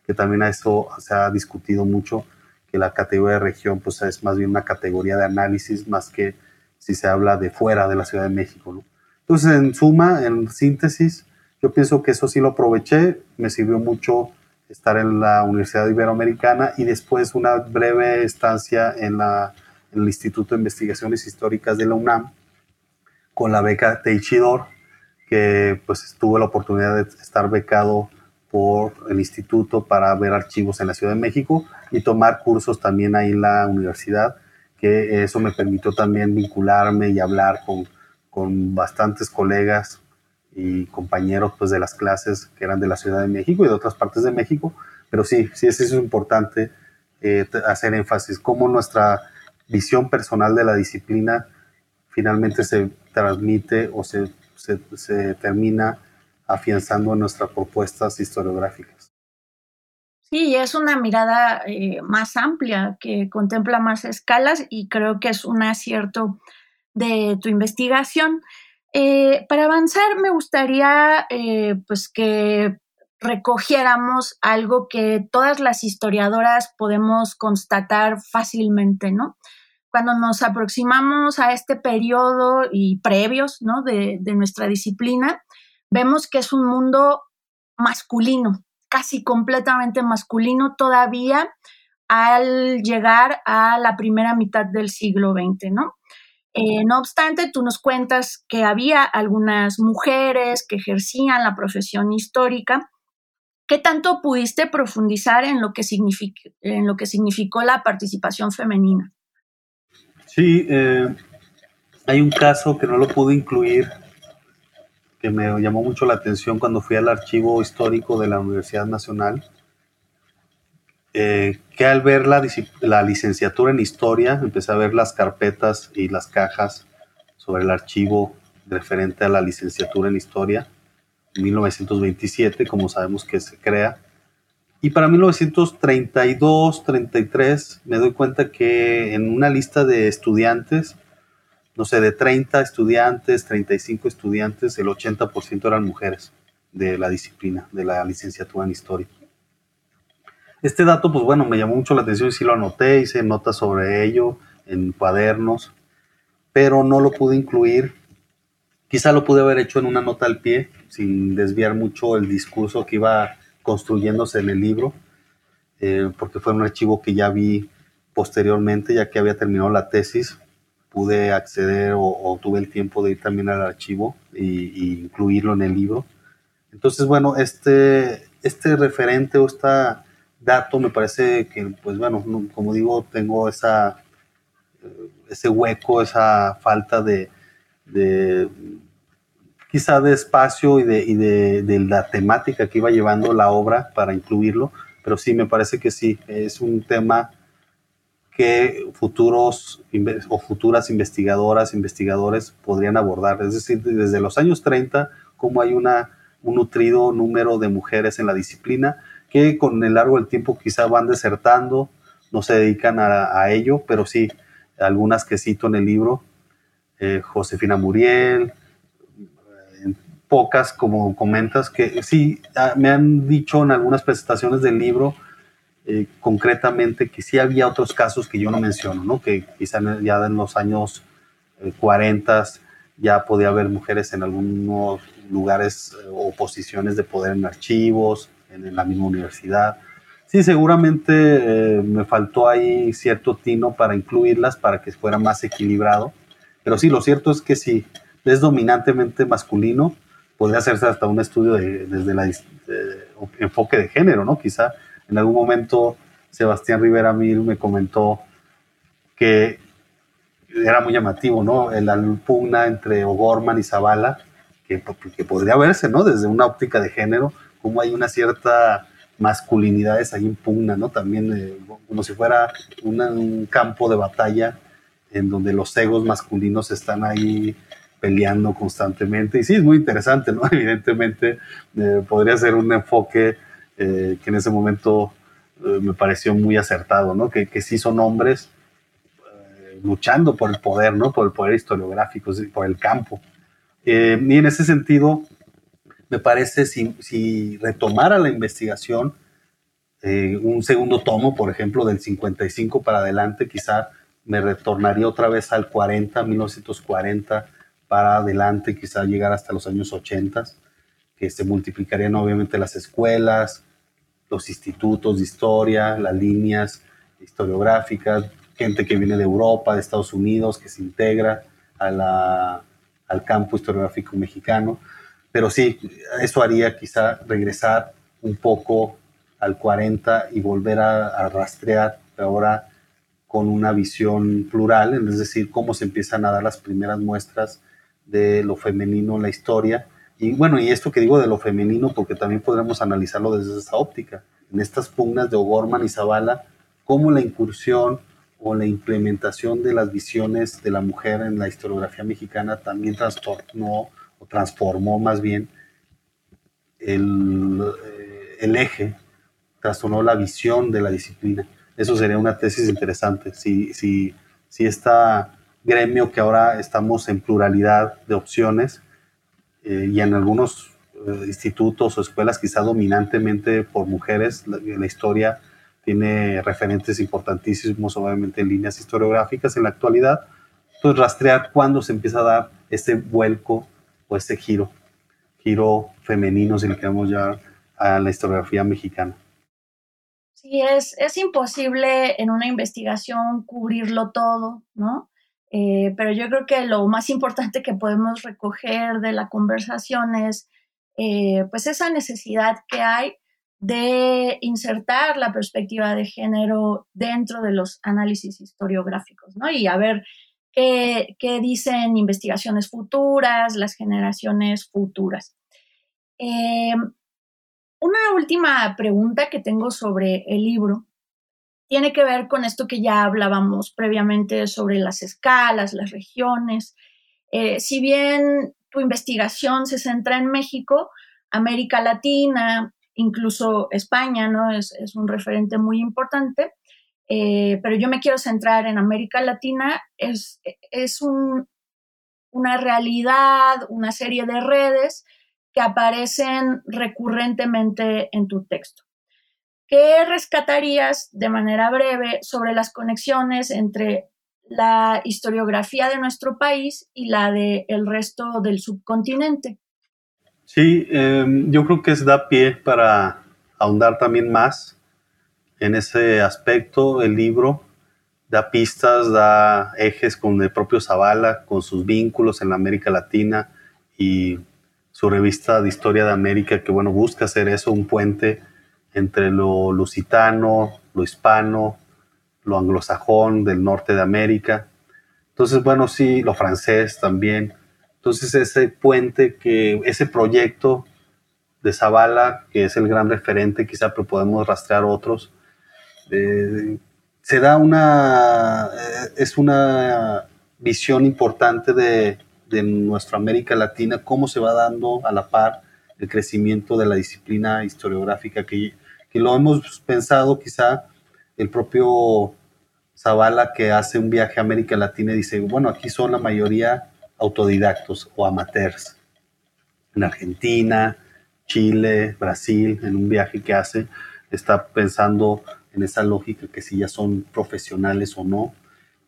que también a eso se ha discutido mucho, que la categoría de región pues es más bien una categoría de análisis más que si se habla de fuera de la Ciudad de México. Entonces, en suma, en síntesis, yo pienso que eso sí lo aproveché, me sirvió mucho estar en la Universidad Iberoamericana y después una breve estancia en, la, el Instituto de Investigaciones Históricas de la UNAM con la beca Teichidor, que pues tuve la oportunidad de estar becado por el instituto para ver archivos en la Ciudad de México y tomar cursos también ahí en la universidad, que eso me permitió también vincularme y hablar con, con bastantes colegas y compañeros pues, de las clases que eran de la Ciudad de México y de otras partes de México, pero sí, sí es importante eh, hacer énfasis, cómo nuestra visión personal de la disciplina finalmente se transmite o se, se, se termina afianzando en nuestras propuestas historiográficas. Sí, es una mirada eh, más amplia que contempla más escalas y creo que es un acierto de tu investigación. Eh, para avanzar, me gustaría eh, pues que recogiéramos algo que todas las historiadoras podemos constatar fácilmente, ¿no? Cuando nos aproximamos a este periodo y previos, ¿no? de nuestra disciplina, vemos que es un mundo masculino, casi completamente masculino todavía al llegar a la primera mitad del siglo XX, ¿no? Eh, no obstante, tú nos cuentas que había algunas mujeres que ejercían la profesión histórica. ¿Qué tanto pudiste profundizar en lo que, en lo que significó la participación femenina? Sí, eh, hay un caso que no lo pude incluir que me llamó mucho la atención cuando fui al archivo histórico de la Universidad Nacional, eh, que al ver la, la, licenciatura en historia, empecé a ver las carpetas y las cajas sobre el archivo referente a la licenciatura en historia, en 1927, como sabemos que se crea. Y para 1932, 33, me doy cuenta que en una lista de estudiantes no sé, de 30 estudiantes, 35 estudiantes, el 80% eran mujeres de la disciplina, de la licenciatura en historia. Este dato, pues bueno, me llamó mucho la atención y sí lo anoté, hice notas sobre ello en cuadernos, pero no lo pude incluir. Quizá lo pude haber hecho en una nota al pie, sin desviar mucho el discurso que iba construyéndose en el libro, eh, porque fue un archivo que ya vi posteriormente, ya que había terminado la tesis, pude acceder o, tuve el tiempo de ir también al archivo y, incluirlo en el libro. Entonces, bueno, este, este referente o este dato me parece que, pues bueno, como digo, tengo esa, eh, ese hueco, esa falta de, de quizá de espacio y, de, y de, de, la temática que iba llevando la obra para incluirlo, pero sí, me parece que sí, es un tema que futuros o futuras investigadoras, investigadores podrían abordar. Es decir, desde los años 30, cómo hay una, un nutrido número de mujeres en la disciplina que con el largo del tiempo quizá van desertando, no se dedican a, ello, pero sí, algunas que cito en el libro, eh, Josefina Muriel, eh, pocas como comentas, que sí, ah, me han dicho en algunas presentaciones del libro, eh, concretamente que sí había otros casos que yo no menciono, ¿no? que quizá ya en los años 40 eh, ya podía haber mujeres en algunos lugares o posiciones de poder en archivos, en, la misma universidad. Sí, seguramente me faltó ahí cierto tino para incluirlas, para que fuera más equilibrado, pero sí, lo cierto es que si es dominantemente masculino, podría hacerse hasta un estudio desde el enfoque de género, ¿no? Quizá en algún momento Sebastián Rivera Mil me comentó que era muy llamativo, ¿no? La pugna entre O'Gorman y Zavala, que, que, podría verse, ¿no? Desde una óptica de género, como hay una cierta masculinidad ahí en pugna, ¿no? También eh, como si fuera un campo de batalla en donde los egos masculinos están ahí peleando constantemente. Y sí, es muy interesante, ¿no? Evidentemente eh, podría ser un enfoque eh, que en ese momento me pareció muy acertado, ¿no? Que, que sí son hombres luchando por el poder, ¿no? Por el poder historiográfico, por el campo. y en ese sentido, me parece si, si retomara la investigación, un segundo tomo, por ejemplo, del 55 para adelante, quizá me retornaría otra vez al 40, 1940 para adelante, quizá llegar hasta los años 80, que se multiplicarían obviamente las escuelas, los institutos de historia, las líneas historiográficas, gente que viene de Europa, de Estados Unidos, que se integra al campo historiográfico mexicano. Pero sí, eso haría quizá regresar un poco al 40 y volver a, rastrear ahora con una visión plural, es decir, cómo se empiezan a dar las primeras muestras de lo femenino en la historia y bueno, y esto que digo de lo femenino, porque también podremos analizarlo desde esa óptica. En estas pugnas de O'Gorman y Zavala, cómo la incursión o la implementación de las visiones de la mujer en la historiografía mexicana también trastornó o transformó más bien el, eh, el eje trastornó la visión de la disciplina. Eso sería una tesis interesante. Si, si, si este gremio que ahora estamos en pluralidad de opciones eh, y en algunos eh, institutos o escuelas quizá dominantemente por mujeres, la, la historia tiene referentes importantísimos, obviamente, en líneas historiográficas en la actualidad. Entonces, rastrear cuándo se empieza a dar ese vuelco o ese giro, giro femenino, si le queremos llamar, a la historiografía mexicana. Sí, es, es imposible en una investigación cubrirlo todo, ¿no? Eh, pero yo creo que lo más importante que podemos recoger de la conversación es eh, pues esa necesidad que hay de insertar la perspectiva de género dentro de los análisis historiográficos, ¿no? Y a ver qué, dicen investigaciones futuras, las generaciones futuras. Eh, una última pregunta que tengo sobre el libro tiene que ver con esto que ya hablábamos previamente sobre las escalas, las regiones. Eh, si bien tu investigación se centra en México, América Latina, incluso España, ¿no? Es, un referente muy importante. Eh, pero yo me quiero centrar en América Latina. Es, es una realidad, una serie de redes que aparecen recurrentemente en tu texto. ¿Qué rescatarías de manera breve sobre las conexiones entre la historiografía de nuestro país y la del el resto del subcontinente? Sí, em, yo creo que es da pie para ahondar también más en ese aspecto. El libro da pistas, da ejes con el propio Zavala, con sus vínculos en la América Latina y su revista de historia de América, que bueno, busca hacer eso, un puente entre lo lusitano, lo hispano, lo anglosajón del norte de América. Entonces, bueno, sí, lo francés también. Entonces, ese puente, que ese proyecto de Zavala, que es el gran referente, quizá podemos rastrear otros, eh, se da una, eh, es una visión importante de, de nuestra América Latina, cómo se va dando a la par el crecimiento de la disciplina historiográfica, que, que lo hemos pensado quizá el propio Zavala que hace un viaje a América Latina y dice, bueno, aquí son la mayoría autodidactos o amateurs. En Argentina, Chile, Brasil, en un viaje que hace, está pensando en esa lógica que si ya son profesionales o no.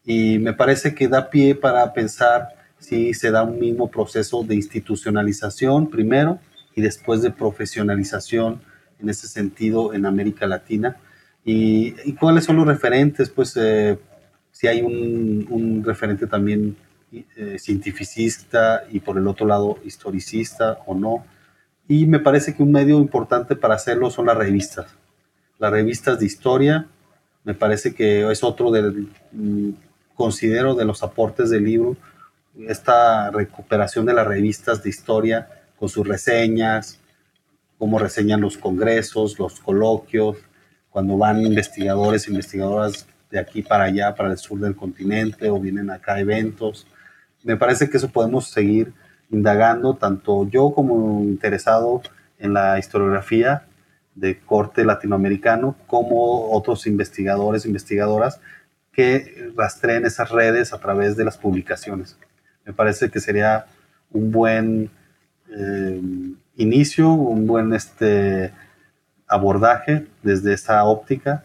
Y me parece que da pie para pensar si se da un mismo proceso de institucionalización primero y después de profesionalización en ese sentido en América Latina. ¿Y, cuáles son los referentes? Pues eh, si hay un, referente también eh, cientificista y por el otro lado historicista o no. Y me parece que un medio importante para hacerlo son las revistas. Las revistas de historia, me parece que es otro del, mm, considero de los aportes del libro, esta recuperación de las revistas de historia con sus reseñas, cómo reseñan los congresos, los coloquios, cuando van investigadores, investigadoras de aquí para allá, para el sur del continente, o vienen acá a eventos. Me parece que eso podemos seguir indagando, tanto yo como interesado en la historiografía de corte latinoamericano, como otros investigadores, investigadoras que rastreen esas redes a través de las publicaciones. Me parece que sería un buen eh, inicio, un buen este, abordaje desde esa óptica.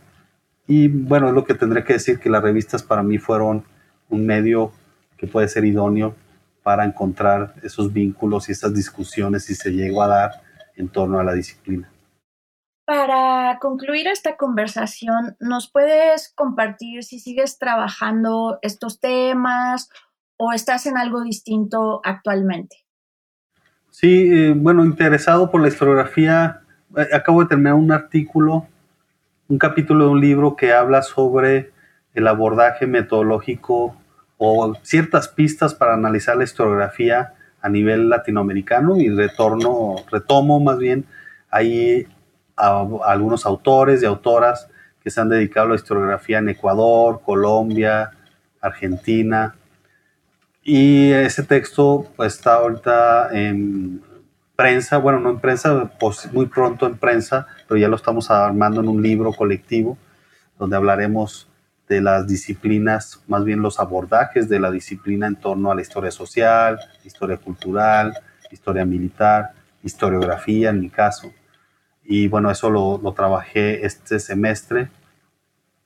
Y bueno, es lo que tendré que decir que las revistas para mí fueron un medio que puede ser idóneo para encontrar esos vínculos y esas discusiones si se llegó a dar en torno a la disciplina. Para concluir esta conversación, ¿nos puedes compartir si sigues trabajando estos temas o estás en algo distinto actualmente? Sí, eh, bueno, interesado por la historiografía, eh, acabo de terminar un artículo, un capítulo de un libro que habla sobre el abordaje metodológico o ciertas pistas para analizar la historiografía a nivel latinoamericano y retorno, retomo más bien ahí a algunos autores y autoras que se han dedicado a la historiografía en Ecuador, Colombia, Argentina, y ese texto pues, está ahorita en, prensa, bueno, no en prensa, pues muy pronto en prensa, pero ya lo estamos armando en un libro colectivo donde hablaremos de las disciplinas, más bien los abordajes de la disciplina en torno a la historia social, historia cultural, historia militar, historiografía en mi caso. Y bueno, eso lo, lo trabajé este semestre.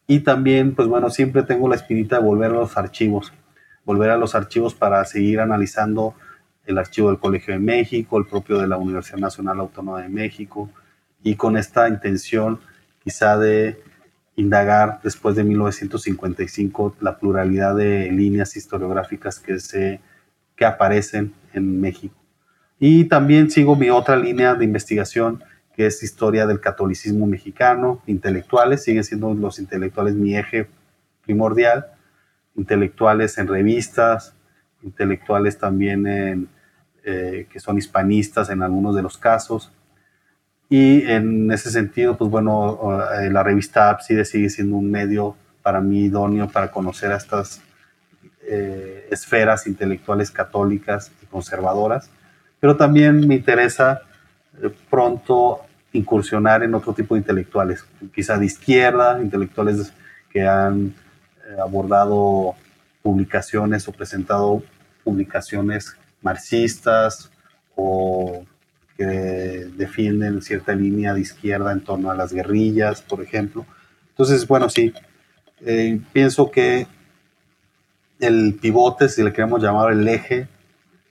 Y también, pues bueno, siempre tengo la espinita de volver a los archivos, volver a los archivos para seguir analizando el archivo del Colegio de México, el propio de la Universidad Nacional Autónoma de México, y con esta intención quizá de indagar después de 1955 la pluralidad de líneas historiográficas que, se, que aparecen en México. Y también sigo mi otra línea de investigación, que es historia del catolicismo mexicano, intelectuales, siguen siendo los intelectuales mi eje primordial, intelectuales en revistas, intelectuales también en, eh, que son hispanistas en algunos de los casos, y en ese sentido, pues bueno, eh, la revista Abside sigue siendo un medio para mí idóneo para conocer a estas eh, esferas intelectuales católicas y conservadoras, pero también me interesa pronto incursionar en otro tipo de intelectuales, quizá de izquierda, intelectuales que han abordado publicaciones o presentado publicaciones marxistas o que defienden cierta línea de izquierda en torno a las guerrillas, por ejemplo. Entonces, bueno, sí, eh, pienso que el pivote, si le queremos llamar el eje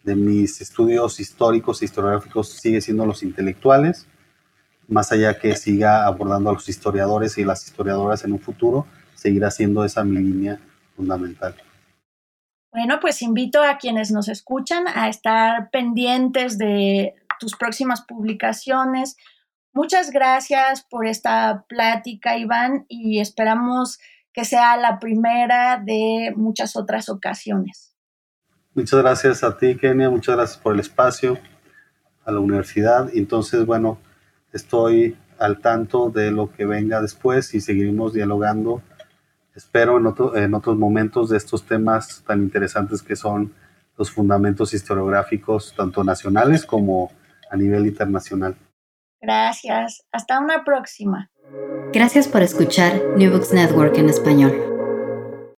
de mis estudios históricos e historiográficos, sigue siendo los intelectuales, más allá que siga abordando a los historiadores y las historiadoras en un futuro, seguirá siendo esa mi línea fundamental. Bueno, pues invito a quienes nos escuchan a estar pendientes de tus próximas publicaciones. Muchas gracias por esta plática, Iván, y esperamos que sea la primera de muchas otras ocasiones. Muchas gracias a ti, Kenia, muchas gracias por el espacio, a la universidad. Entonces, bueno, estoy al tanto de lo que venga después y seguiremos dialogando, espero, en, en otros momentos de estos temas tan interesantes que son los fundamentos historiográficos, tanto nacionales como a nivel internacional. Gracias. Hasta una próxima. Gracias por escuchar New Books Network en español.